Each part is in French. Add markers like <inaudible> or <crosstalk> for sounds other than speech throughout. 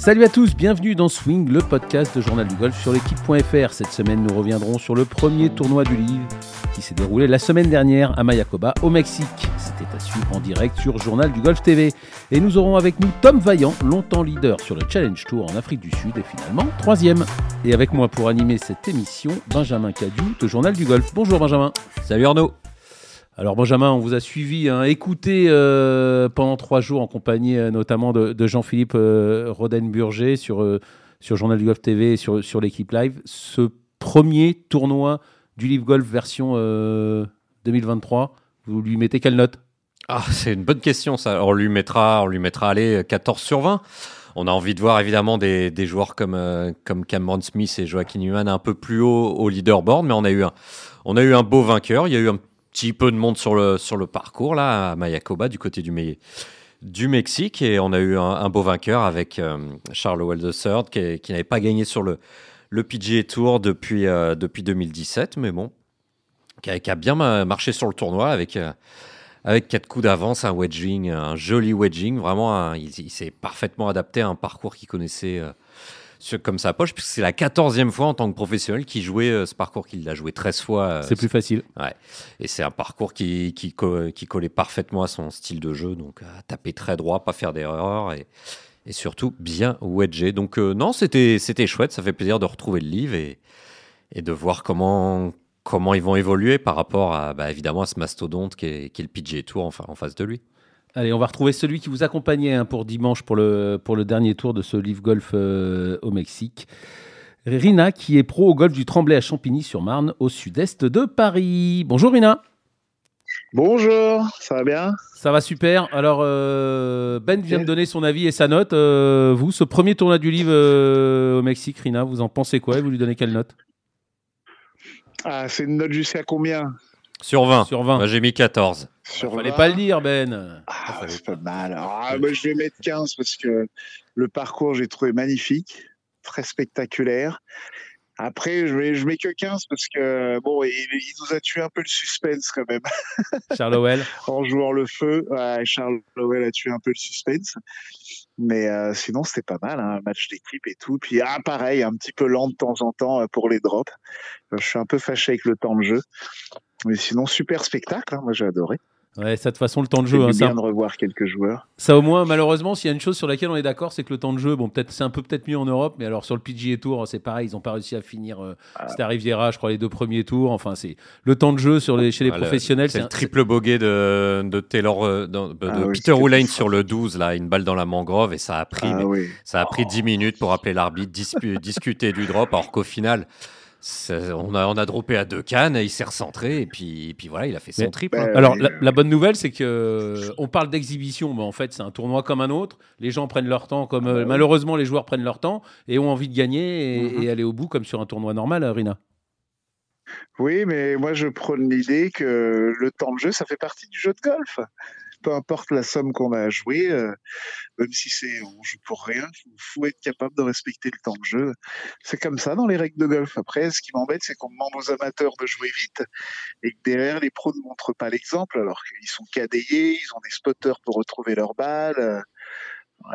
Salut à tous, bienvenue dans Swing, le podcast de Journal du Golf sur l'équipe.fr. Cette semaine, nous reviendrons sur le premier tournoi du livre qui s'est déroulé la semaine dernière à Mayakoba, au Mexique. C'était à suivre en direct sur Journal du Golf TV. Et nous aurons avec nous Tom Vaillant, longtemps leader sur le Challenge Tour en Afrique du Sud et finalement troisième. Et avec moi pour animer cette émission, Benjamin Cadieu de Journal du Golf. Bonjour Benjamin. Salut Arnaud. Alors Benjamin, on vous a suivi, hein, écouté euh, pendant trois jours en compagnie euh, notamment de, Jean-Philippe euh, Roden-Burger sur, sur Journal du Golf TV et sur, sur l'équipe live. Ce premier tournoi du Live Golf version 2023, vous lui mettez quelle note? Ah, C'est une bonne question ça. On lui mettra, on lui mettra allez, 14 sur 20 on a envie de voir évidemment des, des joueurs comme, comme Cameron Smith et Joaquin Newman un peu plus haut au leaderboard, mais on a eu un, on a eu un beau vainqueur. Il y a eu un petit peu de monde sur le, sur le parcours, là, à Mayakoba, du côté du, Mexique. Et on a eu un, beau vainqueur avec euh, Charles Howell III, qui, n'avait pas gagné sur le, le PGA Tour depuis, euh, depuis 2017, mais bon, qui a, bien marché sur le tournoi avec, euh, avec quatre coups d'avance, un wedging, un joli wedging. Vraiment, il s'est parfaitement adapté à un parcours qu'il connaissait comme sa poche, puisque c'est la quatorzième fois en tant que professionnel qu'il jouait euh, ce parcours qu'il a joué 13 fois. Euh, c'est plus facile. Ouais. Et c'est un parcours qui, qui, qui, collait parfaitement à son style de jeu, donc à taper très droit, pas faire d'erreur et, et surtout bien wedgé. Donc euh, non, c'était chouette, ça fait plaisir de retrouver le livre et, et de voir comment, comment ils vont évoluer par rapport à, bah, évidemment, à ce mastodonte qui est, qui est le PGA Tour en face de lui. Allez, on va retrouver celui qui vous accompagnait hein, pour dimanche pour le, pour le dernier tour de ce Live Golf euh, au Mexique. Rina, qui est pro au golf du Tremblay à Champigny-sur-Marne, au sud-est de Paris. Bonjour Rina. Bonjour, ça va bien? Ça va super. Alors, euh, Ben vient de donner son avis et sa note. Euh, vous, ce premier tournoi du livre au Mexique, Rina, vous en pensez quoi? Et vous lui donnez quelle note? Ah, C'est une note jusqu'à combien? Sur 20. Sur 20. Moi, j'ai mis 14. Sur fallait pas le dire, Ben. Ah, c'est pas mal. Ah, moi, je vais mettre 15 parce que le parcours, j'ai trouvé magnifique, très spectaculaire. Après, je mets, je mets que 15 parce que bon, il, nous a tué un peu le suspense quand même. <laughs> Charles Howell. en jouant le feu, Charles Howell a tué un peu le suspense. Mais euh, sinon, c'était pas mal, hein, un match d'équipe et tout. Puis, ah, pareil, un petit peu lent de temps en temps euh, pour les drops. Je suis un peu fâché avec le temps de jeu. Mais sinon, super spectacle, hein, moi j'ai adoré. Ouais, ça de toute façon le temps de jeu. C'est hein, bien de revoir quelques joueurs. Ça au moins, malheureusement, s'il y a une chose sur laquelle on est d'accord, c'est que le temps de jeu, bon, peut-être c'est un peu peut-être mieux en Europe, mais alors sur le PGA Tour, c'est pareil, ils n'ont pas réussi à finir. Euh, ah. C'était à Riviera, je crois, les deux premiers tours. Enfin, c'est le temps de jeu sur les, chez les professionnels. C'est le triple bogey de, de Taylor, euh, de, ah Peter Woolane sur le 12, là, une balle dans la mangrove, et ça a pris, ah ça a pris 10 minutes pour appeler l'arbitre, discuter du drop, alors qu'au final on a, on a droppé à deux cannes, il s'est recentré et puis, puis voilà, il a fait son triple. Hein. Alors la, bonne nouvelle, c'est que on parle d'exhibition, mais en fait c'est un tournoi comme un autre. Les gens prennent leur temps, comme ah euh, bah malheureusement les joueurs prennent leur temps et ont envie de gagner et, mm-hmm. et, aller au bout comme sur un tournoi normal, euh, Rina. Oui, mais moi je prône l'idée que le temps de jeu, ça fait partie du jeu de golf peu importe la somme qu'on a à jouer, euh, même si c'est on joue pour rien, il faut être capable de respecter le temps de jeu. C'est comme ça dans les règles de golf. Après, ce qui m'embête, c'est qu'on demande aux amateurs de jouer vite et que derrière, les pros ne montrent pas l'exemple, alors qu'ils sont cadayés, ils ont des spotters pour retrouver leur balle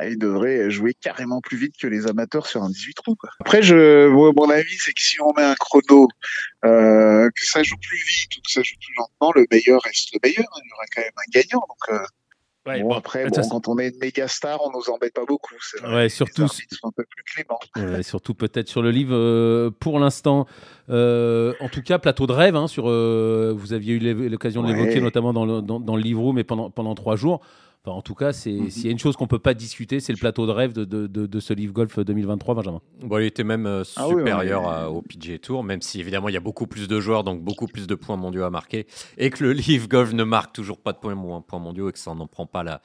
il devrait jouer carrément plus vite que les amateurs sur un 18 trous. Après, je, mon avis, c'est que si on met un chrono, euh, que ça joue plus vite ou que ça joue plus lentement, le meilleur reste le meilleur. Il y aura quand même un gagnant. Donc, euh, bon, après, bon, quand on est une méga star, on nous embête pas beaucoup. Ouais, surtout, un peu plus clément. surtout peut-être sur le livre euh, pour l'instant. en tout cas, plateau de rêve. Hein, sur, vous aviez eu l'occasion de l'évoquer, notamment dans le, dans, dans le livre, mais pendant, pendant trois jours en tout cas, mhm. s'il y a une chose qu'on peut pas discuter, c'est le plateau de rêve de, de, de, ce Live Golf 2023, Benjamin. Bon, il était même euh, ah supérieur au PGA Tour, même si évidemment il y a beaucoup plus de joueurs, donc beaucoup plus de points mondiaux à marquer, et que le Live Golf ne marque toujours pas de points, points mondiaux et que ça n'en prend pas la,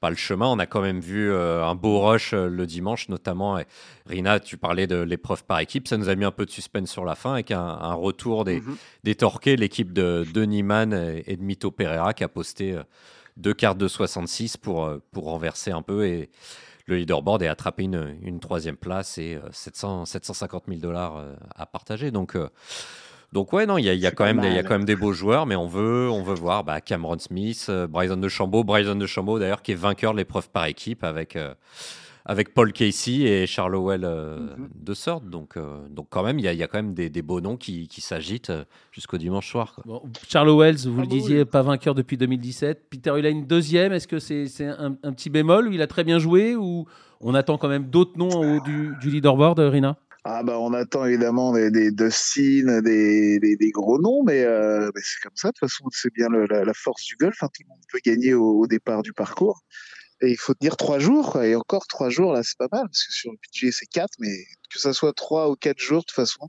pas le chemin. On a quand même vu euh, un beau rush euh, le dimanche, notamment. Rina, tu parlais de l'épreuve par équipe. Ça nous a mis un peu de suspense sur la fin avec un, retour des, mhm. des Torqués, l'équipe de Denis Mann et, de Mito Pereira qui a posté deux cartes de 66 pour, euh, pour renverser un peu et le leaderboard et attraper une, une troisième place et 700, 750 000 dollars euh, à partager. Donc, euh, donc ouais, non, il y a, y, a quand même des, y a quand même des beaux joueurs, mais on veut, on veut voir bah, Cameron Smith, Bryson de Chambaud, Bryson de Chambaud d'ailleurs qui est vainqueur de l'épreuve par équipe avec, avec Paul Casey et Charles Howell Mhm. de sorte. Donc, euh, donc quand même, il y, a- il y a quand même des, des beaux noms qui, qui s'agitent euh, jusqu'au dimanche soir. quoi. Bon, Charles Wells, vous Ah le disiez, oui. pas vainqueur depuis 2017. Peter Uline, deuxième. Est-ce que c'est c'est un, un petit bémol où il a très bien joué ou on attend quand même d'autres noms en haut du, du leaderboard, Rina? Ah bah on attend évidemment des, des Dustin, des, des, des gros noms, mais, euh, mais c'est comme ça. De toute façon, c'est bien le- la, la force du golf. hein. Tout le monde peut gagner au, au départ du parcours. Et il faut tenir trois jours. quoi. Et encore trois jours, là, c'est pas mal. Parce que sur le PGA, c'est quatre. Mais que ça soit trois ou quatre jours, de toute façon,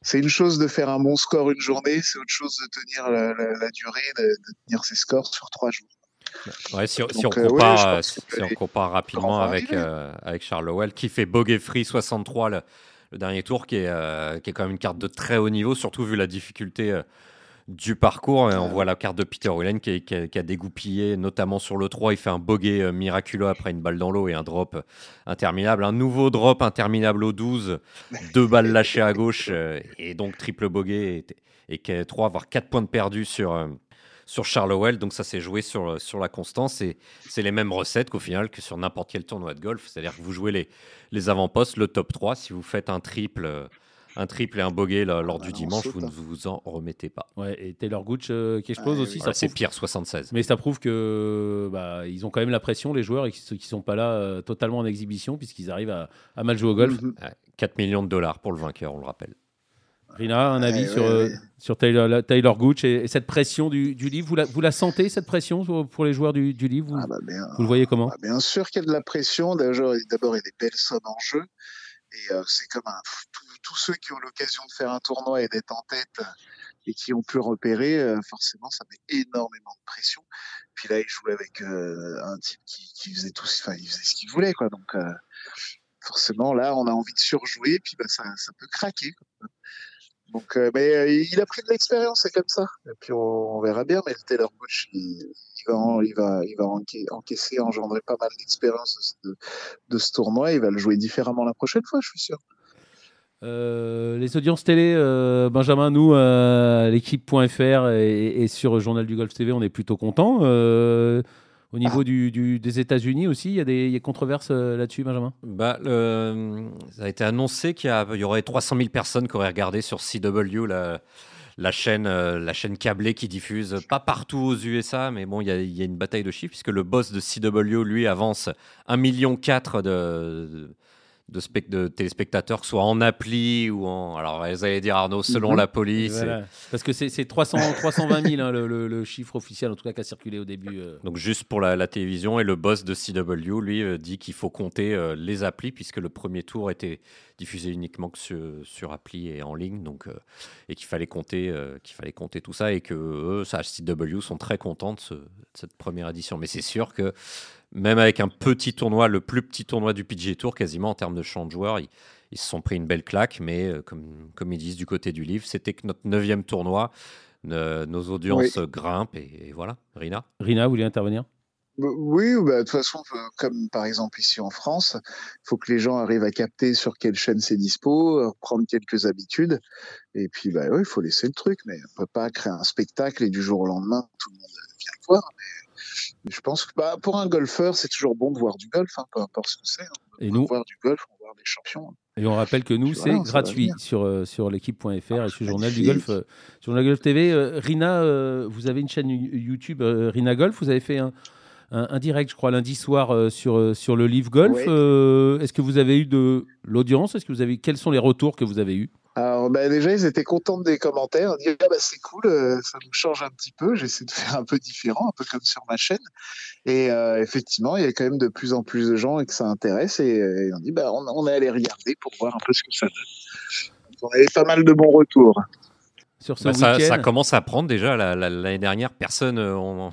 c'est une chose de faire un bon score une journée. C'est autre chose de tenir la, la- la durée, de, de tenir ses scores sur trois jours. Ouais, si, on euh, compare, euh, si on rapidement avec, euh, avec Charles Howell, qui fait bogey free 63 le, le dernier tour, qui est, euh, qui est quand même une carte de très haut niveau, surtout vu la difficulté euh, du parcours. Et on Ouais. voit la carte de Peter Whelan qui, a- qui a dégoupillé, notamment sur le 3. Il fait un bogey euh, miraculeux après une balle dans l'eau et un drop euh, interminable. Un nouveau drop interminable au 12, deux balles lâchées à gauche, euh, et donc triple bogey et, et 3, voire 4 points de perdu sur. sur Charles Howell, donc ça s'est joué sur, sur la constance et c'est les mêmes recettes qu'au final que sur n'importe quel tournoi de golf. C'est-à-dire que vous jouez les, les avant-postes, le top 3. Si vous faites un triple, un triple et un bogey là, lors bah, du on dimanche, saute, vous ne hein. vous en remettez pas. Ouais, et Taylor Gooch euh, qui explose Ouais, aussi, ça c'est pire 76. Mais ça prouve que bah, ils ont quand même la pression, les joueurs, et ceux qui sont pas là euh, totalement en exhibition, puisqu'ils arrivent à, à mal jouer au golf. Ouais, 4 millions de dollars pour le vainqueur, on le rappelle. Rina, un avis Ouais, sur, ouais, euh, ouais. sur Taylor, Taylor Gooch et, et cette pression du, du livre vous la, vous la sentez, cette pression pour- les joueurs du, du livre? Vous, Ah bah bien, vous le voyez comment? Ah, bien sûr qu'il y a de la pression. D'abord, il y a des belles sommes en jeu. Et euh, c'est comme un, tous- tous ceux qui ont l'occasion de faire un tournoi et d'être en tête euh, et qui ont pu repérer, euh, forcément, ça met énormément de pression. Puis là, il jouait avec euh, un type qui, faisait tout, enfin, il faisait ce qu'il voulait, quoi. Donc, forcément, là, on a envie de surjouer, puis bah, ça, peut craquer. Donc, mais il a pris de l'expérience, c'est comme ça. Et puis on, verra bien. Mais le Taylor Butch, il, va, encaisser, engendrer pas mal d'expérience de, de ce tournoi. Il va le jouer différemment la prochaine fois, je suis sûr. Euh, les audiences télé, euh, Benjamin, nous, euh, l'équipe.fr et, et sur Journal du Golf TV, on est plutôt contents. Euh, au niveau du, du- des États-Unis aussi, il y a des il y a controverses là-dessus, Benjamin? Bah, ça a été annoncé qu'il y, aurait 300 000 personnes qui auraient regardé sur CW la, la chaîne, la chaîne câblée qui diffuse pas partout aux USA, mais bon, il y a, il y a une bataille de chiffres puisque le boss de CW, lui, avance 1,4 million de, de, de téléspectateurs, que ce soit en appli ou en. Alors, vous allez dire, Arnaud, selon Mhm. la police. et-. Parce que c'est c'est 300 320 000 hein, le, le- le chiffre officiel, en tout cas, qui a circulé au début. euh. Donc juste pour la, la télévision et le boss de CW, lui, euh, dit qu'il faut compter euh, les applis puisque le premier tour était diffusé uniquement que sur, sur appli et en ligne, donc et qu'il fallait compter, qu'il fallait compter tout ça et que eux, ça, CW, sont très contents de, ce- de cette première édition. Mais c'est sûr que même avec un petit tournoi, le plus petit tournoi du PGA Tour, quasiment en termes de champ de joueurs, ils, ils se sont pris une belle claque. Mais euh, comme, comme ils disent du côté du livre, c'était que notre neuvième tournoi. Ne- nos audiences grimpent et, et voilà, Rina? Rina, vous voulez intervenir? Bah, Oui, bah, de toute façon, euh, comme par exemple ici en France, il faut que les gens arrivent à capter sur quelle chaîne c'est dispo, euh, prendre quelques habitudes. Et puis, bah, oui, il faut laisser le truc. Mais on peut pas créer un spectacle et du jour au lendemain, tout le monde vient le voir. Mais je pense que bah, pour un golfeur, c'est toujours bon de voir du golf, hein, peu importe ce que c'est. hein. Et On nous, voir du golf, on voir des champions. Et on rappelle que nous, c'est gratuit sur, euh, sur l'équipe.fr et sur Journal du. Golf, euh, sur Journal Golf TV. Euh, Rina, euh, vous avez une chaîne You- YouTube, euh, Rina Golf. Vous avez fait un, un, un direct, je crois, lundi soir euh, sur, euh, sur le Live Golf. Ouais. Euh, Est-ce que vous avez eu de l'audience? Est-ce que vous avez Quels sont les retours que vous avez eus? Alors, bah, déjà, ils étaient contents des commentaires. Ils disaient, ah, bah, c'est cool, euh, ça nous change un petit peu. J'essaie de faire un peu différent, un peu comme sur ma chaîne. Et euh, effectivement, il y a quand même de plus en plus de gens et que ça intéresse. Et, euh, on dit, bah, on, on est allé regarder pour voir un peu ce que ça donne. Donc, on avait pas mal de bons retours. sur ce Bah, ça, ça commence à prendre déjà. la- la- L'année dernière, personne euh, on-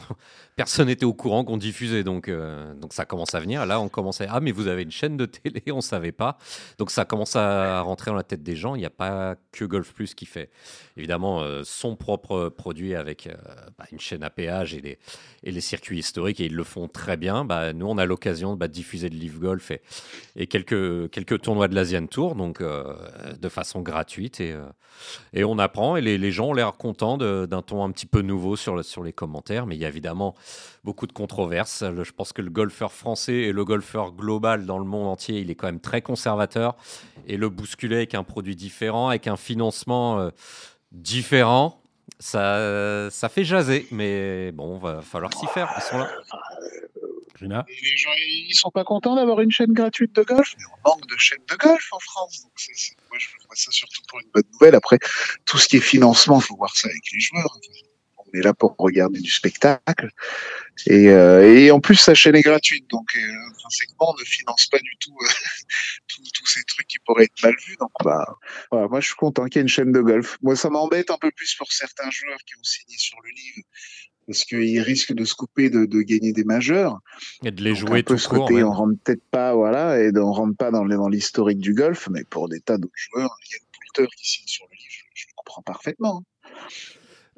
personne n'était au courant qu'on diffusait. Donc, euh, donc ça commence à venir. Là, on commence à. Ah, mais vous avez une chaîne de télé, <laughs> on ne savait pas. Donc ça commence à rentrer dans la tête des gens. Il n'y a pas que Golf Plus qui fait évidemment euh, son propre produit avec euh, bah, une chaîne à péage et les, et les circuits historiques. Et ils le font très bien. Bah, nous, on a l'occasion bah, de diffuser de Live Golf et, et quelques, quelques tournois de l'Asian Tour donc, de façon gratuite. Et, et on apprend et les, les gens ont l'air contents d'un ton un petit peu nouveau sur, le- sur les commentaires. Mais il y a évidemment beaucoup de controverses. je pense que le golfeur français et le golfeur global dans le monde entier, il est quand même très conservateur. Et le bousculer avec un produit différent, avec un financement euh, différent, ça, ça fait jaser. Mais bon, va falloir s'y faire. Ils sont là. Rina les gens, ils sont pas contents d'avoir une chaîne gratuite de golf, mais on manque de chaînes de golf en France. Donc moi, je vois ça surtout pour une bonne nouvelle. Après, tout ce qui est financement, il faut voir ça avec les joueurs on est là pour regarder du spectacle. Et, euh, et en plus, sa chaîne est gratuite, donc euh, intrinsèquement, on ne finance pas du tout euh, <laughs> tous ces trucs qui pourraient être mal vus. Donc, bah, voilà, moi, je suis content qu'il y ait une chaîne de golf. Moi, ça m'embête un peu plus pour certains joueurs qui ont signé sur le livre, parce qu'ils risquent de se couper de, de, gagner des majeurs. Et de les jouer un peu tout ce côté, on rentre peut-être pas, voilà, et on rentre pas dans, dans l'historique du golf, mais pour des tas d'autres joueurs, il y a une Poulter qui signe sur le livre, je, je le comprends parfaitement.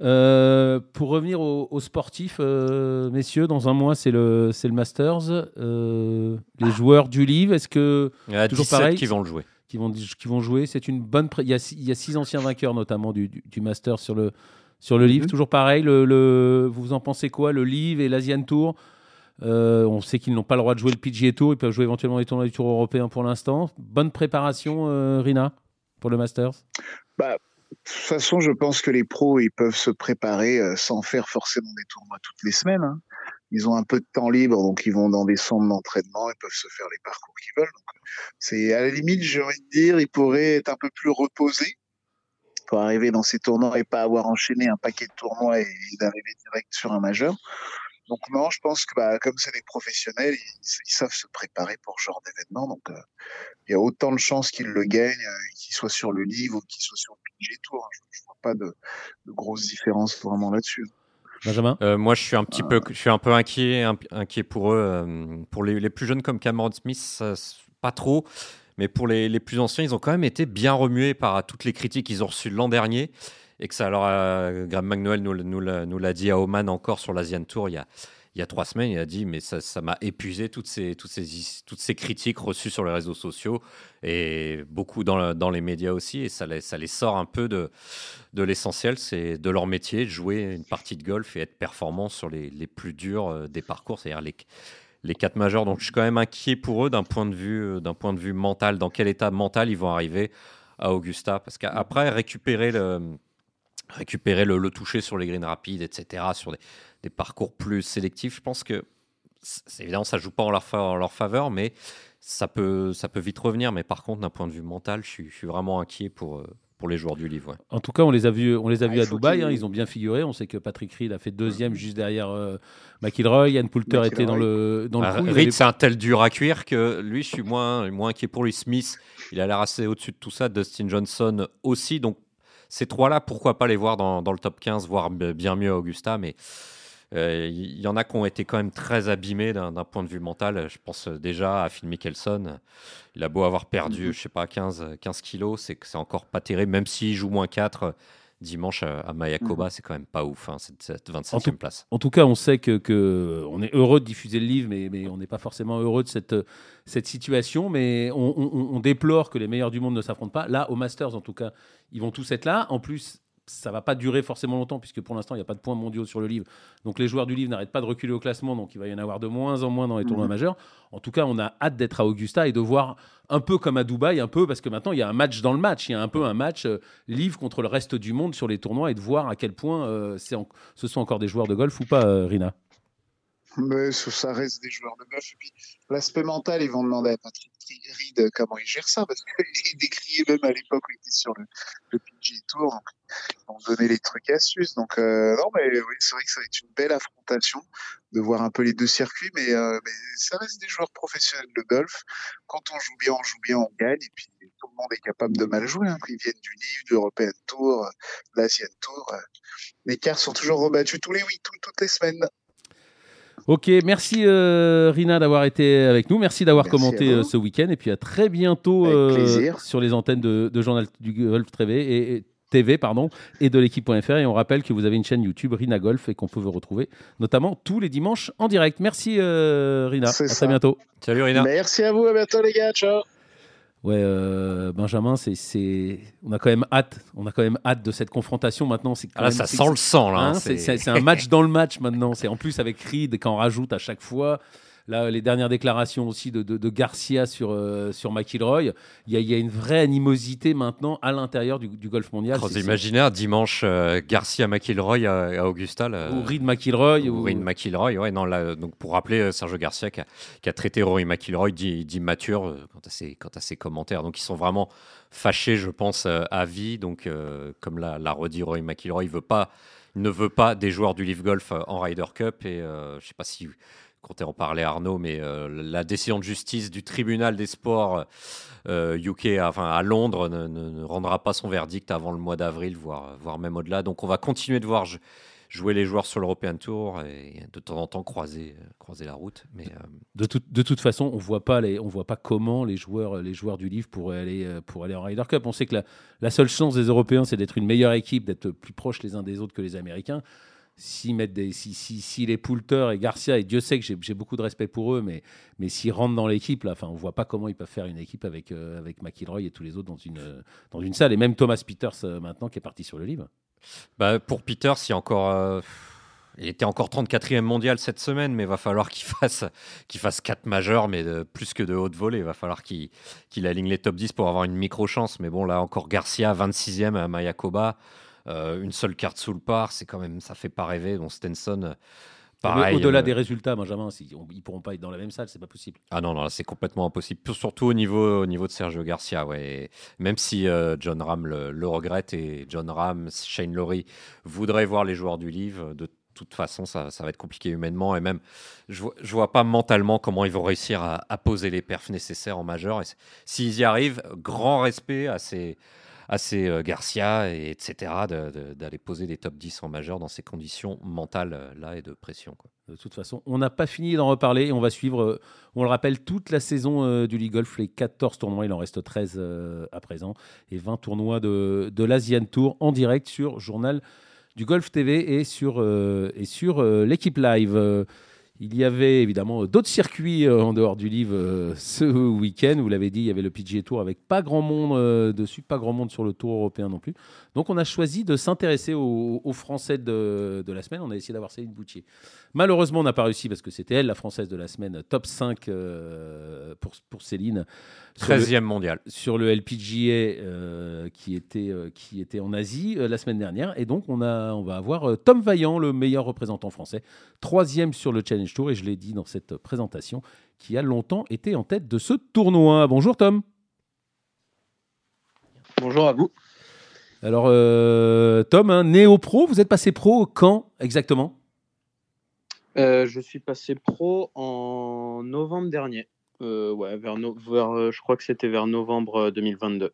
Euh, pour revenir aux, sportifs, euh, messieurs, dans un mois, c'est le, c'est le Masters. Euh, les joueurs du livre, est-ce que. Il y a toujours pareil qui vont le jouer. Qui vont, qui vont jouer. C'est une bonne. Il y, a, il, y a, six anciens vainqueurs, notamment du, du, Masters sur le, sur le livre. Mhm. Toujours pareil. Le, le, vous en pensez quoi Le livre et l'Asian Tour? On sait qu'ils n'ont pas le droit de jouer le PGA Tour. Ils peuvent jouer éventuellement les tournois du Tour européen pour l'instant. Bonne préparation, Rina, pour le Masters? Bah, toute façon, je pense que les pros, ils peuvent se préparer euh, sans faire forcément des tournois toutes les semaines. Hein. Ils ont un peu de temps libre, donc ils vont dans des centres d'entraînement, ils peuvent se faire les parcours qu'ils veulent. C'est à la limite, j'ai envie de dire, ils pourraient être un peu plus reposés pour arriver dans ces tournois et pas avoir enchaîné un paquet de tournois et, d'arriver direct sur un majeur. Donc non, je pense que bah, comme c'est des professionnels, ils, savent se préparer pour ce genre d'événement. Donc euh, il y a autant de chances qu'ils le gagnent, euh, qu'ils soient sur le livre ou qu'ils soient sur le PG Tour. Je, ne vois pas de, de grosses différences vraiment là-dessus. Benjamin? Euh, Moi, je suis un petit peu, je suis un peu inquiet, inquiet pour eux. pour les, les, plus jeunes comme Cameron Smith, pas trop. Mais pour les, les, plus anciens, ils ont quand même été bien remués par toutes les critiques qu'ils ont reçues l'an dernier et que ça alors Graham McNoel nous, l'a dit à Oman encore sur l'Asian Tour il y a trois semaines, il a dit mais ça m'a épuisé toutes ces, critiques reçues sur les réseaux sociaux et beaucoup dans, les médias aussi. Et ça les, sort un peu de, l'essentiel, c'est de leur métier, jouer une partie de golf et être performant sur les, les plus durs euh, des parcours, c'est-à-dire les, les quatre majeurs. Donc je suis quand même inquiet pour eux d'un point de vue euh, d'un point de vue mental, dans quel état mental ils vont arriver à Augusta? Parce qu'après récupérer le récupérer le, le, toucher sur les greens rapides, etc., sur des, des parcours plus sélectifs. Je pense que, évidemment, ça joue pas en leur, en leur, faveur, mais ça peut, ça peut vite revenir. Mais par contre, d'un point de vue mental, je suis, je suis vraiment inquiet pour, euh, pour les joueurs du livre. En tout cas, on les a vus, on les a vus à Dubaï. Hein, ils ont bien figuré. On sait que Patrick Reed a fait deuxième juste derrière euh, McIlroy. Yann Poulter était dans le dans le coup, Reed, c'est un tel dur à cuire que lui, je suis moins moins inquiet pour lui. Smith, il a l'air assez au-dessus de tout ça. Dustin Johnson aussi. Donc ces trois-là, pourquoi pas les voir dans, dans, le top 15, voire bien mieux Augusta, mais il euh, y, en a qui ont été quand même très abîmés d'un point de vue mental. Je pense déjà à Phil Mickelson. Il a beau avoir perdu, mhm. je sais pas, 15, 15 kilos, c'est c'est encore pas terrible, même s'il joue moins 4 dimanche à Mayakoba, mhm. c'est quand même pas ouf, hein, cette, 25e place. En tout cas, on sait que, que, on est heureux de diffuser le livre, mais, mais on n'est pas forcément heureux de cette, cette situation. Mais on, on, déplore que les meilleurs du monde ne s'affrontent pas. Là, au Masters, en tout cas, ils vont tous être là. En plus, ça va pas durer forcément longtemps puisque pour l'instant il n'y a pas de points mondiaux sur le livre. Donc les joueurs du livre n'arrêtent pas de reculer au classement, donc il va y en avoir de moins en moins dans les tournois mhm. majeurs. En tout cas, on a hâte d'être à Augusta et de voir un peu comme à Dubaï, un peu parce que maintenant il y a un match dans le match, il y a un peu un match euh, livre contre le reste du monde sur les tournois et de voir à quel point euh, ce sont encore des joueurs de golf ou pas, euh, Rina? Mais ça reste des joueurs de golf. Et puis l'aspect mental, ils vont demander à Patrick Reed comment il gère ça, parce qu'il <laughs> décriait même à l'époque où il était sur le, le PG Tour. Donc, ils vont donner les trucs astuces. Donc, euh, non, mais oui, c'est vrai que ça va être une belle affrontation de voir un peu les deux circuits, mais, euh, mais ça reste des joueurs professionnels de golf. Quand on joue bien, on joue bien, on gagne. Et puis, tout le monde est capable de mal jouer. Hein. Ils viennent du livre, du European Tour, de l'Asian Tour. Les cartes sont toujours rebattues tous les week, toutes les semaines. Ok, merci euh, Rina d'avoir été avec nous. Merci d'avoir commenté euh, ce week-end. Et puis à très bientôt euh, sur les antennes de, Journal du Golf TV et, TV pardon, et de l'équipe.fr. Et on rappelle que vous avez une chaîne YouTube, Rina Golf, et qu'on peut vous retrouver notamment tous les dimanches en direct. Merci Rina. À très bientôt. Salut Rina. Merci à vous. À bientôt les gars. Ciao. Ouais, euh, Benjamin, c'est, on a quand même hâte, on a quand même hâte de cette confrontation maintenant. C'est ah là, ça sent le sang là. Hein, hein, c'est un match dans le match maintenant. C'est en plus avec Reed quand on rajoute à chaque fois. Là, les dernières déclarations aussi de, de, Garcia sur, euh, sur McIlroy, il y, a une vraie animosité maintenant à l'intérieur du, golf mondial. Vous imaginez dimanche euh, Garcia McIlroy à, Augusta Ou Reed McIlroy. Ou, Reed McIlroy, ouais, non, là, donc pour rappeler euh, Sergio Garcia qui a, traité Rory McIlroy d'immature quant, à ses, quant à ses commentaires. Donc ils sont vraiment fâchés, je pense, à vie. Donc, comme l'a redit Rory McIlroy, il veut pas ne veut pas des joueurs du Leaf Golf en Ryder Cup. Et je ne sais pas si comptais en parler Arnaud, mais euh, la décision de justice du tribunal des sports UK, euh, enfin à Londres, ne, rendra pas son verdict avant le mois d'avril, voire, voire même au-delà. Donc on va continuer de voir jouer les joueurs sur l'European Tour et de temps en temps croiser, croiser la route. Mais de, de toute façon, on voit pas les, on voit pas comment les joueurs, les joueurs du livre pourraient aller, pour aller en Ryder Cup. On sait que la, la seule chance des Européens, c'est d'être une meilleure équipe, d'être plus proches les uns des autres que les Américains s'ils mettent des, si, si, si, les Poulter et Garcia, et Dieu sait que j'ai beaucoup de respect pour eux, mais, mais s'ils rentrent dans l'équipe, là, enfin, on voit pas comment ils peuvent faire une équipe avec, euh, avec McIlroy et tous les autres dans une, dans une salle. Et même Thomas Peters, euh, maintenant, qui est parti sur le livre. Bah, pour Peters, il, encore, euh, il était encore 34e mondial cette semaine, mais il va falloir qu'il fasse, qu'il fasse 4 majeurs, mais plus que de haute volée. Il va falloir qu'il qu'il aligne les top 10 pour avoir une micro-chance. Mais bon, là, encore Garcia, 26e à Mayakoba. Euh, une seule carte sous le par, c'est quand même, ça fait pas rêver. Donc Stenson. Euh, pareil, Au-delà euh, des résultats, Benjamin, ils ne pourront pas être dans la même salle, c'est pas possible. Ah non, non, c'est complètement impossible. Surtout au niveau, au niveau de Sergio Garcia, ouais. Même si John Ram le, regrette et John Ram, Shane Lowry voudraient voir les joueurs du livre, de toute façon, ça, va être compliqué humainement. Et même, je ne vois pas mentalement comment ils vont réussir à, à poser les perfs nécessaires en majeur. S'ils y arrivent, grand respect à ces, assez euh, Garcia, et etc., d'aller poser des top 10 en majeur dans ces conditions mentales euh, là et de pression. De toute façon, on n'a pas fini d'en reparler et on va suivre, euh, on le rappelle, toute la saison du League Golf, les 14 tournois, il en reste 13 à présent, et 20 tournois de, de l'Asian Tour en direct sur Journal du Golf TV et et sur l'équipe live. Il y avait évidemment d'autres circuits euh, en dehors du livre euh, ce week-end. Vous l'avez dit, il y avait le PGA Tour avec pas grand monde euh, dessus, pas grand monde sur le Tour européen non plus. Donc on a choisi de s'intéresser aux, Français de, la semaine. On a essayé d'avoir Céline Boutier. Malheureusement, on n'a pas réussi parce que c'était elle, la Française de la semaine, top 5 pour, pour Céline. 13e mondial. Sur le LPGA qui, était, qui était en Asie la semaine dernière. Et donc on, a, on va avoir Tom Vaillant, le meilleur représentant français, troisième sur le Challenge Tour, et je l'ai dit dans cette présentation, qui a longtemps été en tête de ce tournoi. Bonjour Tom. Bonjour à vous. Alors euh, Tom, hein, néo-pro, vous êtes passé pro quand exactement? Euh, Je suis passé pro en novembre dernier. Euh, ouais, vers, je crois que c'était vers novembre 2022.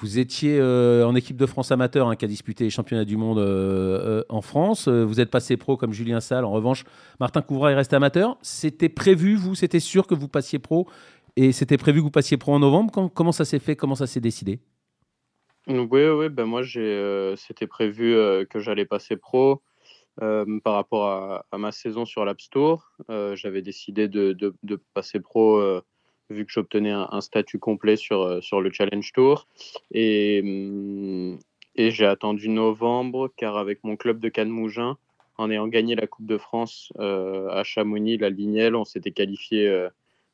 Vous étiez euh, en équipe de France amateur hein, qui a disputé les championnats du monde euh, euh, en France. Vous êtes passé pro comme Julien Salle. En revanche, Martin Couvra est resté amateur. C'était prévu, vous, c'était sûr que vous passiez pro? Et c'était prévu que vous passiez pro en novembre? comment ça s'est fait? Comment ça s'est décidé? Oui, oui. Ben moi, c'était prévu que j'allais passer pro. par rapport à, ma saison sur l'App Store, j'avais décidé de, de, passer pro vu que j'obtenais un, statut complet sur, euh, sur le Challenge Tour. Et, hum, et j'ai attendu novembre, car avec mon club de Cannes-Mougin, en ayant gagné la Coupe de France euh, à Chamonix, la Lignelle, on s'était qualifié euh,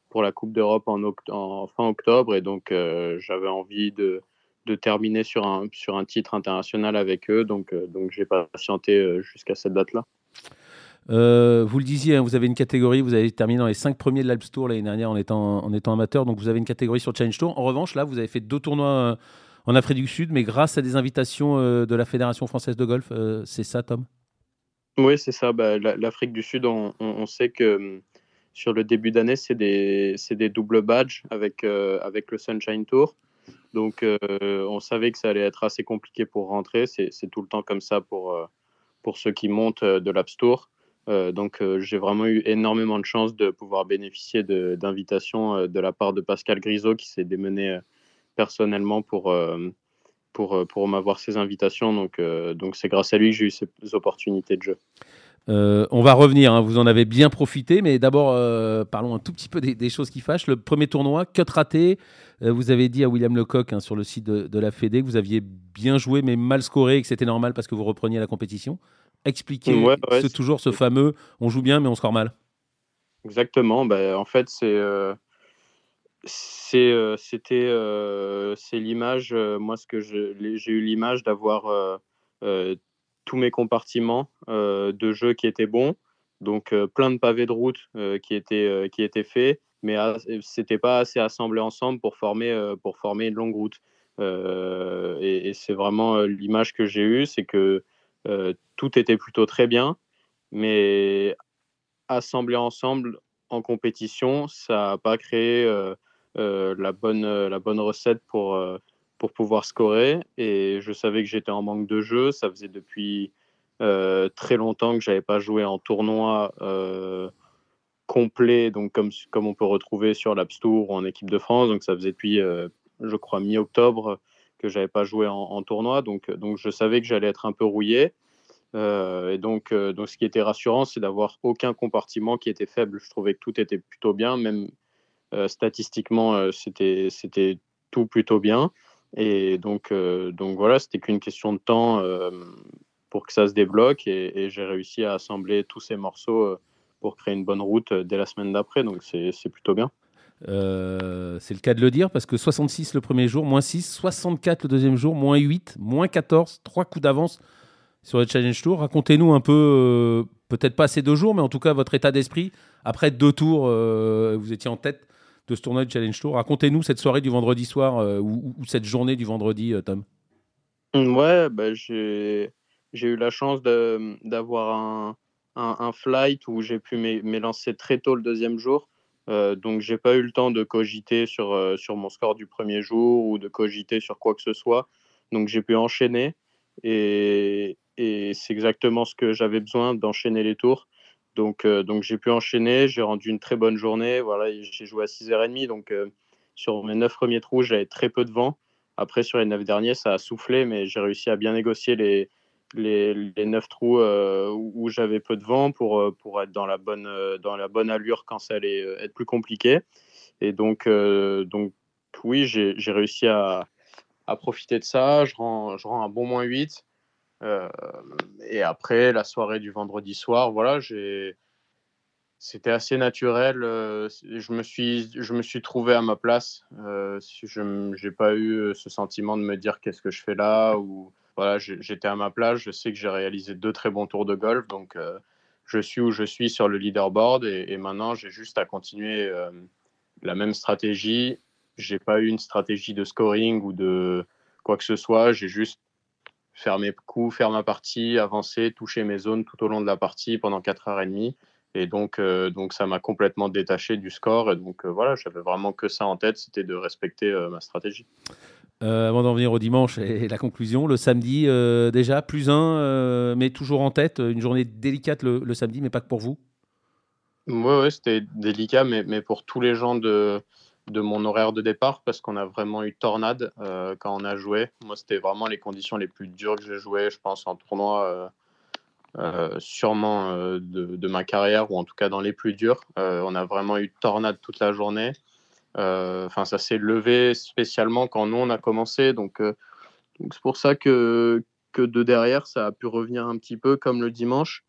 pour la Coupe d'Europe en, en, fin octobre. Et donc, j'avais envie de, de, terminer sur un, sur un titre international avec eux. Donc, donc j'ai patienté jusqu'à cette date-là. Euh, vous le disiez, hein, vous avez une catégorie, vous avez terminé dans les 5 premiers de l'Alps Tour l'année dernière en étant, en étant amateur, donc vous avez une catégorie sur Challenge Tour. En revanche, là, vous avez fait deux tournois euh, en Afrique du Sud, mais grâce à des invitations euh, de la Fédération française de golf. c'est ça, Tom? Oui, c'est ça. Bah, L'Afrique du Sud, on, sait que sur le début d'année, c'est des, des, doubles badges avec, avec le Sunshine Tour. Donc, on savait que ça allait être assez compliqué pour rentrer. C'est tout le temps comme ça pour, pour ceux qui montent de l'App. Euh, donc euh, j'ai vraiment eu énormément de chance de pouvoir bénéficier d'invitations euh, de, la part de Pascal Grisot qui s'est démené personnellement pour, pour, pour m'avoir ces invitations. Donc donc c'est grâce à lui que j'ai eu ces opportunités de jeu. Euh, on va revenir, hein, vous en avez bien profité, mais d'abord euh, parlons un tout petit peu des, choses qui fâchent. Le premier tournoi, cut raté, euh, vous avez dit à William Lecoq hein, sur le site de, la Fédé que vous aviez bien joué mais mal scoré et que c'était normal parce que vous repreniez la compétition. Expliquez c'est toujours ce fameux on joue bien mais on score mal. Exactement, ben, en fait c'est c'était c'est l'image, moi ce que j'ai eu l'image d'avoir tous mes compartiments euh, de jeu qui étaient bons. Donc euh, plein de pavés de route euh, qui, étaient, qui étaient faits, mais c'était pas assez assemblé ensemble pour former, pour former une longue route. et, c'est vraiment l'image que j'ai eue, c'est que tout était plutôt très bien, mais assemblé ensemble en compétition, ça n'a pas créé la, bonne, la bonne recette pour, pour pouvoir scorer. Et je savais que j'étais en manque de jeu. Ça faisait depuis euh, très longtemps que j'avais pas joué en tournoi euh, complet, donc comme, comme on peut retrouver sur l'App Tour ou en équipe de France. Donc ça faisait depuis, euh, je crois, mi-octobre que j'avais pas joué en, tournoi. Donc, donc je savais que j'allais être un peu rouillé. et donc, donc, ce qui était rassurant, c'est d'avoir aucun compartiment qui était faible. Je trouvais que tout était plutôt bien, même statistiquement, c'était c'était tout plutôt bien. Et donc, euh, donc voilà, c'était qu'une question de temps euh, pour que ça se débloque et, j'ai réussi à assembler tous ces morceaux euh, pour créer une bonne route dès la semaine d'après. Donc c'est plutôt bien. c'est le cas de le dire parce que 66 le premier jour, moins 6, 64 le deuxième jour, moins 8, moins 14, trois coups d'avance sur le Challenge Tour. Racontez-nous un peu, peut-être pas ces deux jours, mais en tout cas votre état d'esprit. Après deux tours, vous étiez en tête de ce tournoi de Challenge Tour. Racontez-nous cette soirée du vendredi soir euh, ou, cette journée du vendredi, euh, Tom. Ouais, bah, j'ai eu la chance d'avoir un, un, flight où j'ai pu m'élancer très tôt le deuxième jour. Euh, donc, j'ai pas eu le temps de cogiter sur, euh, sur mon score du premier jour ou de cogiter sur quoi que ce soit. Donc, j'ai pu enchaîner et, et c'est exactement ce que j'avais besoin d'enchaîner les tours. Donc, euh, donc j'ai pu enchaîner, j'ai rendu une très bonne journée. Voilà, j'ai joué à 6h30, donc euh, sur mes 9 premiers trous, j'avais très peu de vent. Après, sur les 9 derniers, ça a soufflé, mais j'ai réussi à bien négocier les, les, les 9 trous euh, où j'avais peu de vent pour, pour être dans la, bonne, dans la bonne allure quand ça allait être plus compliqué. Et donc, donc oui, j'ai réussi à, à, profiter de ça. Je rends, je rends un bon moins 8. Euh, et après, la soirée du vendredi soir, voilà, j'ai c'était assez naturel. Euh, je me suis, je me suis trouvé à ma place. Euh, je n'ai pas eu ce sentiment de me dire qu'est-ce que je fais là ou voilà, j'étais à ma place. Je sais que j'ai réalisé deux très bons tours de golf, donc je suis où je suis sur le leaderboard et, et maintenant j'ai juste à continuer la même stratégie. J'ai pas eu une stratégie de scoring ou de quoi que ce soit. J'ai juste faire mes coups, faire ma partie, avancer, toucher mes zones tout au long de la partie pendant 4h30. Et donc, euh, donc ça m'a complètement détaché du score. Et donc euh, voilà, j'avais vraiment que ça en tête, c'était de respecter euh, ma stratégie. avant d'en venir au dimanche et la conclusion, le samedi déjà, plus un, mais toujours en tête, une journée délicate le, samedi, mais pas que pour vous? Oui, ouais, c'était délicat, mais, mais pour tous les gens de, de mon horaire de départ parce qu'on a vraiment eu tornade euh, quand on a joué. Moi, c'était vraiment les conditions les plus dures que j'ai joué, je pense, en tournoi, euh, euh, sûrement de, ma carrière, ou en tout cas dans les plus durs. on a vraiment eu tornade toute la journée. Enfin, ça s'est levé spécialement quand nous, on a commencé. Donc, c'est pour ça que, que de derrière, ça a pu revenir un petit peu comme le dimanche.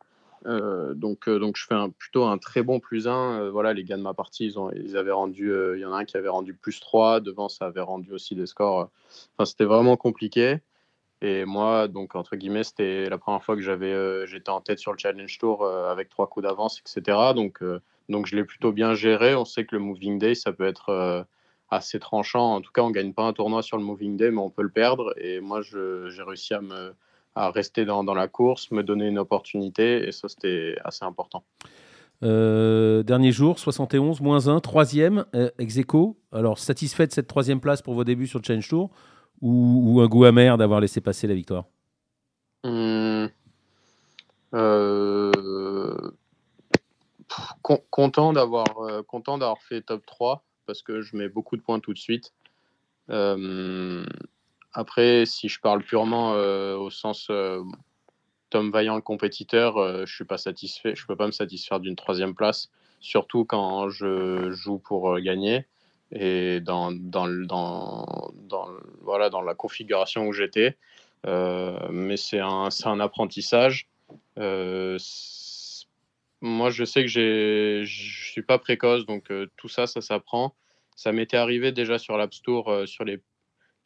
Euh, donc, euh, donc je fais plutôt un très bon plus 1. Euh, voilà, les gars de ma partie, ils, ont, ils avaient rendu, il y en a un qui avait rendu plus 3, devant ça avait rendu aussi des scores. Enfin, c'était vraiment compliqué. Et moi, donc entre guillemets, c'était la première fois que j'avais, j'étais en tête sur le Challenge Tour avec trois coups d'avance, etc. Donc, donc je l'ai plutôt bien géré. On sait que le Moving Day, ça peut être assez tranchant. En tout cas, on gagne pas un tournoi sur le Moving Day, mais on peut le perdre. Et moi, j'ai réussi à me à rester dans, dans, la course, me donner une opportunité, et ça, c'était assez important. Euh, dernier jour, 71, moins 1, troisième, euh, ex aequo. Alors, satisfait de cette troisième place pour vos débuts sur le Change Tour ou, un goût amer d'avoir laissé passer la victoire? Hmm. euh, Content d'avoir content d'avoir fait top 3 parce que je mets beaucoup de points tout de suite. Après, si je parle purement euh, au sens euh, Tom Vaillant, le compétiteur, euh, je suis pas satisfait. Je peux pas me satisfaire d'une troisième place, surtout quand je joue pour euh, gagner. Et dans, dans, dans, voilà, dans la configuration où j'étais. Euh, mais c'est un, un, apprentissage. moi, je sais que je ne suis pas précoce, donc tout ça, ça s'apprend. Ça m'était arrivé déjà sur l'App Store, sur les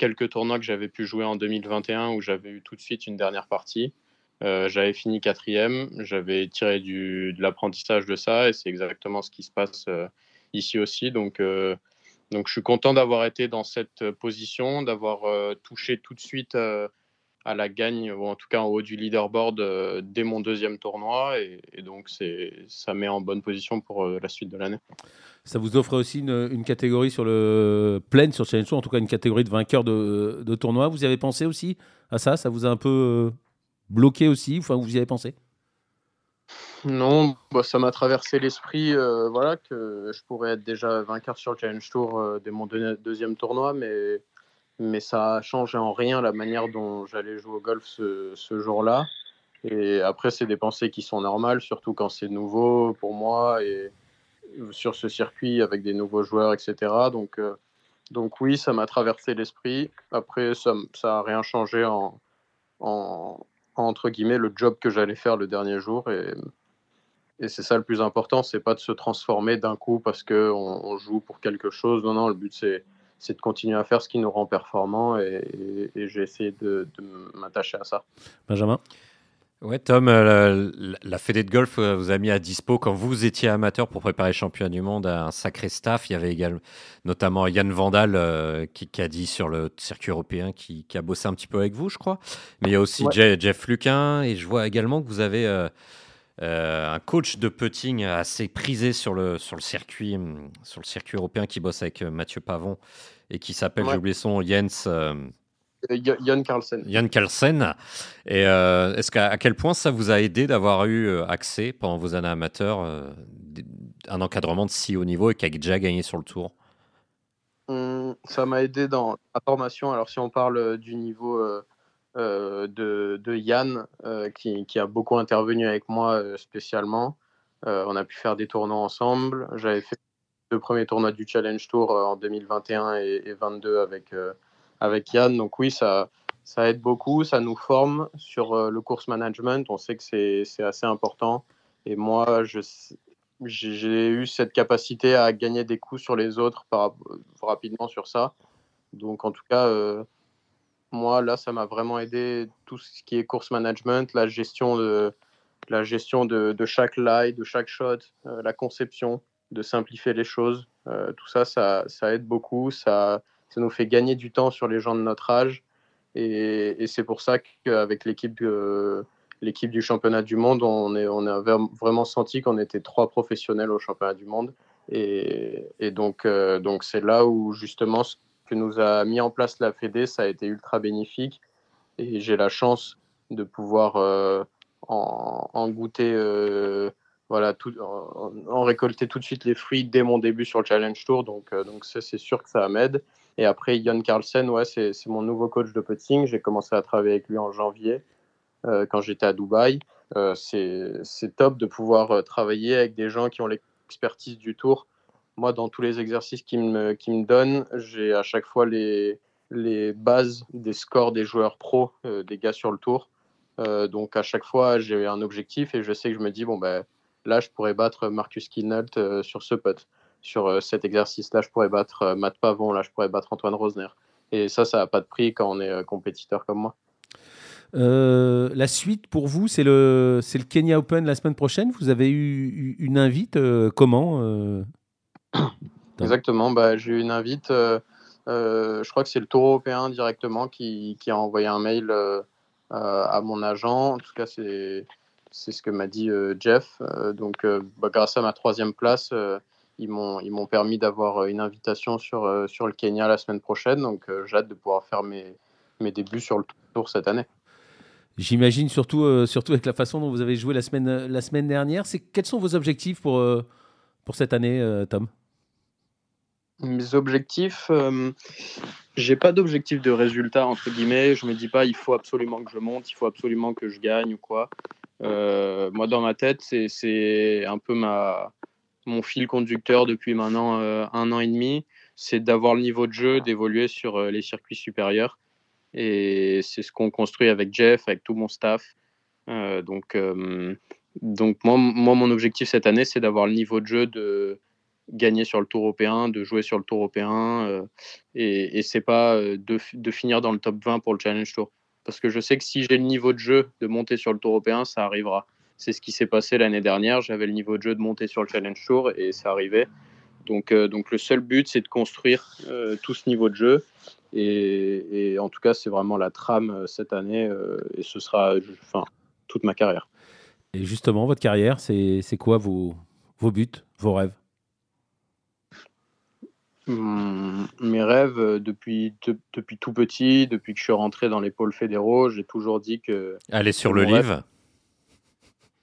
quelques tournois que j'avais pu jouer en 2021 où j'avais eu tout de suite une dernière partie. Euh, j'avais fini quatrième, j'avais tiré de l'apprentissage de ça et c'est exactement ce qui se passe euh, ici aussi. Donc, euh, donc je suis content d'avoir été dans cette position, d'avoir touché tout de suite à la gagne, ou en tout cas en haut du leaderboard dès mon deuxième tournoi. Et, donc ça met en bonne position pour la suite de l'année. Ça vous offre aussi une, catégorie sur le plein sur Challenge Tour, en tout cas une catégorie de vainqueur de, de tournoi. Vous y avez pensé aussi à ça? Ça vous a un peu bloqué aussi? Enfin, vous y avez pensé? Non, bah, ça m'a traversé l'esprit euh, voilà, que je pourrais être déjà vainqueur sur le Challenge Tour euh, dès mon deuxième tournoi, mais, mais ça a changé en rien la manière dont j'allais jouer au golf ce, ce jour-là. Et après, c'est des pensées qui sont normales, surtout quand c'est nouveau pour moi et sur ce circuit avec des nouveaux joueurs, etc. Donc, euh, donc oui, ça m'a traversé l'esprit. Après, ça n'a rien changé en, en, entre guillemets le job que j'allais faire le dernier jour et, et c'est ça le plus important c'est pas de se transformer d'un coup parce que on, joue pour quelque chose non non le but c'est c'est de continuer à faire ce qui nous rend performants et, j'ai essayé de, de m'attacher à ça Benjamin? Ouais, Tom, euh, la, la, Fédé de golf euh, vous a mis à dispo quand vous étiez amateur pour préparer le championnat du monde un sacré staff. Il y avait également notamment Yann Vandal euh, qui, qui, a dit sur le circuit européen qui, qui, a bossé un petit peu avec vous, je crois. Mais il y a aussi Jeff, Luquin et je vois également que vous avez un coach de putting assez prisé sur le, sur le, circuit, hum, sur le circuit européen qui bosse avec Mathieu Pavon et qui s'appelle, j'ai oublié son Jens. Jan Carlsen. Jan Carlsen. Et euh, est-ce qu'à quel point ça vous a aidé d'avoir eu euh, accès pendant vos années amateurs euh, un encadrement de si haut niveau et qui a déjà gagné sur le tour? Hum, Ça m'a aidé dans la formation. Alors si on parle du niveau de, de, Yann, qui, qui, a beaucoup intervenu avec moi spécialement, on a pu faire des tournois ensemble. J'avais fait le premier tournoi du Challenge Tour en 2021 et, et 22 avec avec Yann. Donc oui, ça, ça aide beaucoup, ça nous forme sur euh, le course management. On sait que c'est assez important. Et moi, j'ai eu cette capacité à gagner des coups sur les autres rapidement sur ça. Donc en tout cas, euh, moi, là, ça m'a vraiment aidé tout ce qui est course management, la gestion de, la gestion de, chaque lie, de chaque shot, euh, la conception, de simplifier les choses. tout ça, ça, ça aide beaucoup. Ça, ça nous fait gagner du temps sur les gens de notre âge. Et, c'est pour ça qu'avec l'équipe euh, l'équipe du championnat du monde, on, est, on a vraiment senti qu'on était trois professionnels au championnat du monde. Et, donc, euh, donc c'est là où justement que nous a mis en place la Fédé, ça a été ultra bénéfique. Et j'ai la chance de pouvoir euh, en, goûter voilà, tout, en, récolter tout de suite les fruits dès mon début sur le Challenge Tour. Donc, donc ça, c'est sûr que ça m'aide. Et après, Jon Carlsen, ouais, c'est mon nouveau coach de putting. J'ai commencé à travailler avec lui en janvier euh, quand j'étais à Dubaï. Euh, c'est top de pouvoir euh, travailler avec des gens qui ont l'expertise du tour. Moi, dans tous les exercices qu'il me, qui me donnent, j'ai à chaque fois les, les bases des scores des joueurs pros, des gars sur le tour. donc à chaque fois, j'ai un objectif et je sais que je me dis, bon, ben, là, je pourrais battre Marcus Kinalt sur ce putt sur euh, cet exercice-là, je pourrais battre euh, Matt Pavon, là, je pourrais battre Antoine Rosner. Et ça, ça n'a pas de prix quand on est euh, compétiteur comme moi. la suite pour vous, c'est le, c'est le Kenya Open la semaine prochaine. Vous avez eu une invite. comment Exactement. Bah, j'ai eu une invite. je crois que c'est le Tour européen directement qui, qui a envoyé un mail à mon agent. En tout cas, c'est, ce que m'a dit Jeff. donc, bah, grâce à ma troisième place, ils m'ont permis d'avoir euh, une invitation sur, euh, sur le Kenya la semaine prochaine. Donc euh, j'ai hâte de pouvoir faire mes, mes débuts sur le tour cette année. J'imagine surtout, surtout avec la façon dont vous avez joué la semaine, la semaine dernière. Quels sont vos objectifs pour, pour cette année, Tom? Mes objectifs, euh, j'ai pas d'objectif de résultat entre guillemets. Je me dis pas il faut absolument que je monte, il faut absolument que je gagne ou quoi. Euh, moi dans ma tête c'est un peu ma mon fil conducteur depuis maintenant euh, un an et demi, c'est d'avoir le niveau de jeu, d'évoluer sur euh, les circuits supérieurs. Et c'est ce qu'on construit avec Jeff, avec tout mon staff. donc donc moi, moi mon objectif cette année c'est d'avoir le niveau de jeu de gagner sur le tour européen, de jouer sur le tour européen. Euh, et, et c'est pas euh, de, finir dans le top 20 pour le Challenge Tour. Parce que je sais que si j'ai le niveau de jeu de monter sur le tour européen, ça arrivera. C'est ce qui s'est passé l'année dernière. J'avais le niveau de jeu de monter sur le Challenge Tour et ça arrivait. Donc, euh, donc le seul but, c'est de construire tout ce niveau de jeu. Et, et en tout cas, c'est vraiment la trame cette année et ce sera enfin, toute ma carrière. Et justement, votre carrière, c'est quoi vos, vos buts, vos rêves? Mmh, mes rêves euh, depuis, depuis tout petit, depuis que je suis rentré dans les pôles fédéraux, j'ai toujours dit que. Aller sur le livre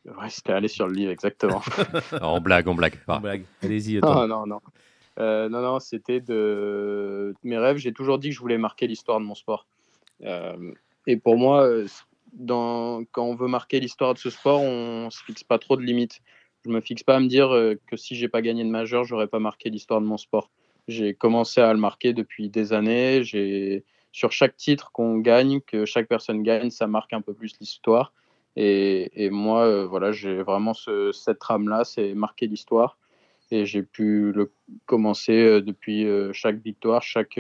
Ouais, c'était aller sur le livre, exactement. <laughs> on blague, on blague pas. blague. Allez-y. Non, non, non. Euh, non, non, c'était de. Mes rêves, j'ai toujours dit que je voulais marquer l'histoire de mon sport. Euh, et pour moi, dans... quand on veut marquer l'histoire de ce sport, on se fixe pas trop de limites. Je me fixe pas à me dire que si j'ai pas gagné de majeur, j'aurais pas marqué l'histoire de mon sport. J'ai commencé à le marquer depuis des années. J'ai sur chaque titre qu'on gagne, que chaque personne gagne, ça marque un peu plus l'histoire. Et, moi, euh, voilà, j'ai vraiment ce, cette trame-là, c'est marquer l'histoire. Et j'ai pu le commencer euh, depuis euh, chaque victoire, chaque,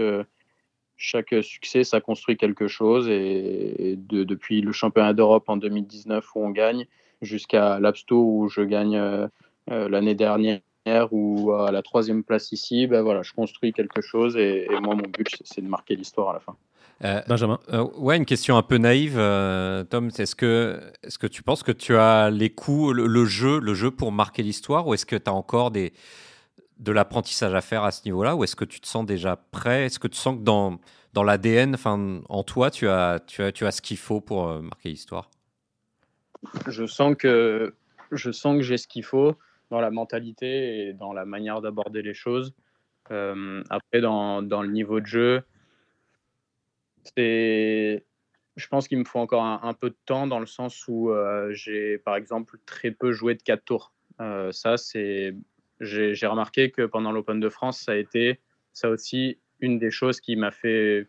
chaque succès, ça construit quelque chose. Et, de, depuis le championnat d'Europe en 2019 où on gagne, jusqu'à l'Absto où je gagne l'année dernière ou à la troisième place ici, ben voilà, je construis quelque chose et, moi, mon but, c'est de marquer l'histoire à la fin. Euh, Benjamin euh, Ouais, une question un peu naïve, euh, Tom. Est-ce que, est -ce que tu penses que tu as les coups, le, jeu, le jeu pour marquer l'histoire ou est-ce que tu as encore des, de l'apprentissage à faire à ce niveau-là ou est-ce que tu te sens déjà prêt? Est-ce que tu sens que dans, dans l'ADN, en toi, tu as, tu as, tu as ce qu'il faut pour marquer l'histoire? Je sens que je sens que j'ai ce qu'il faut dans la mentalité et dans la manière d'aborder les choses. Euh, après, dans, dans, le niveau de jeu, c'est, je pense qu'il me faut encore un, peu de temps dans le sens où euh, j'ai, par exemple, très peu joué de 4 tours. Euh, ça, c'est, j'ai, j'ai remarqué que pendant l'Open de France, ça a été ça aussi une des choses qui m'a fait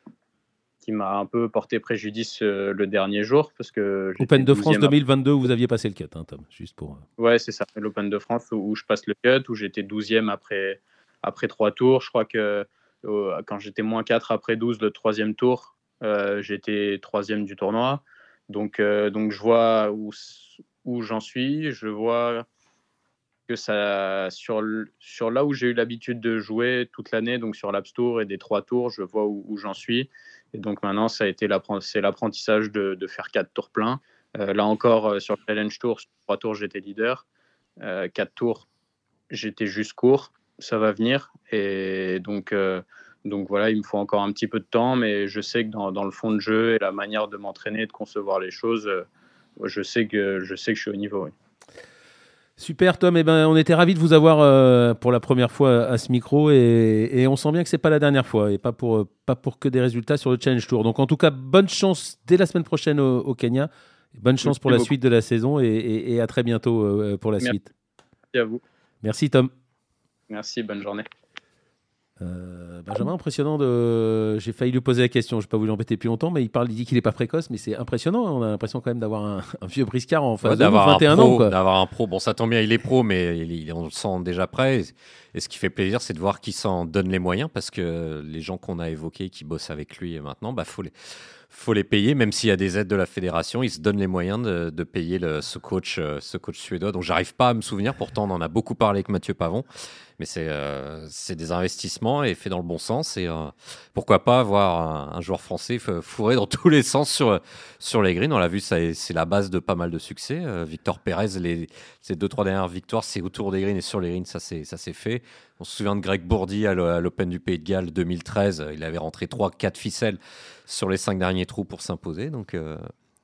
qui m'a un peu porté préjudice euh, le dernier jour. Parce que Open de France 2022 où vous aviez passé le cut, hein, Tom, juste pour. Euh. Ouais, c'est ça, l'Open de France où, je passe le cut, où j'étais 12e après, après 3 tours. Je crois que quand j'étais moins 4 après 12, le troisième tour, euh, j'étais troisième du tournoi. Donc, donc je vois où, où j'en suis, je vois que ça, sur, là où j'ai eu l'habitude de jouer toute l'année, donc sur l'App Tour et des trois tours, je vois où, j'en suis. Et donc maintenant, ça a été l'apprentissage de, faire quatre tours pleins. Euh, là encore, euh, sur le Challenge Tour, sur trois tours, j'étais leader. Euh, quatre tours, j'étais juste court. Ça va venir. Et donc, voilà, il me faut encore un petit peu de temps, mais je sais que dans, le fond de jeu et la manière de m'entraîner, de concevoir les choses, je, sais que, je sais que je suis au niveau. Super Tom, eh ben, on était ravis de vous avoir euh, pour la première fois à ce micro et, on sent bien que c'est pas la dernière fois et pas pour, euh, pas pour que des résultats sur le Challenge Tour. Donc en tout cas, bonne chance dès la semaine prochaine au, Kenya. Bonne chance pour la suite de la saison et, à très bientôt euh, pour la suite. Merci à vous. Merci Tom. Merci, bonne journée. Euh, Benjamin, impressionnant. De... J'ai failli lui poser la question. Je ne vais pas vous l'embêter plus longtemps, mais il parle, il dit qu'il n'est pas précoce, mais c'est impressionnant. On a l'impression quand même d'avoir un, vieux briscard en face de 21 ans. D'avoir un pro. Bon, ça tombe bien, il est pro, mais il, on le sent déjà prêt. Et ce qui fait plaisir, c'est de voir qu'il s'en donne les moyens, parce que les gens qu'on a évoqués, qui bossent avec lui maintenant, bah faut les faut les payer, même s'il y a des aides de la fédération. Il se donne les moyens de, payer ce, coach, euh, ce coach suédois dont j'arrive pas à me souvenir. Pourtant, on en a beaucoup parlé avec Mathieu Pavon. Mais c'est euh, des investissements et fait dans le bon sens. Et euh, pourquoi pas avoir un, joueur français fourré dans <laughs> tous les sens sur, sur les greens. On l'a vu, c'est la base de pas mal de succès. Victor Pérez, ses deux, trois dernières victoires, c'est autour des greens et sur les greens, ça s'est fait. On se souvient de Greg Bourdi à l'Open du Pays de Galles 2013. Il avait rentré 3-4 ficelles sur les cinq derniers trous pour s'imposer. Donc, euh,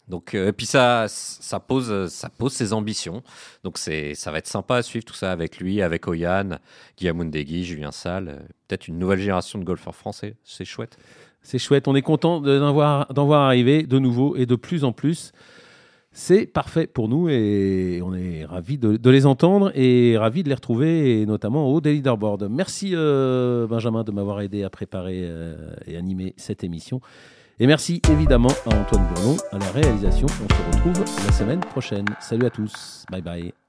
Donc, et puis ça, ça pose, ça pose ses ambitions. Donc ça va être sympa à suivre tout ça avec lui, avec Oyan, Guillaume Ndegui, Julien Salle, peut-être une nouvelle génération de golfeurs français. C'est chouette. C'est chouette. On est content d'en voir, voir arriver de nouveau et de plus en plus. C'est parfait pour nous et on est ravis de, les entendre et ravis de les retrouver, et notamment au Daily Leaderboard. Merci euh, Benjamin de m'avoir aidé à préparer euh, et animer cette émission. Et merci évidemment à Antoine Bourlon à la réalisation. On se retrouve la semaine prochaine. Salut à tous. Bye bye.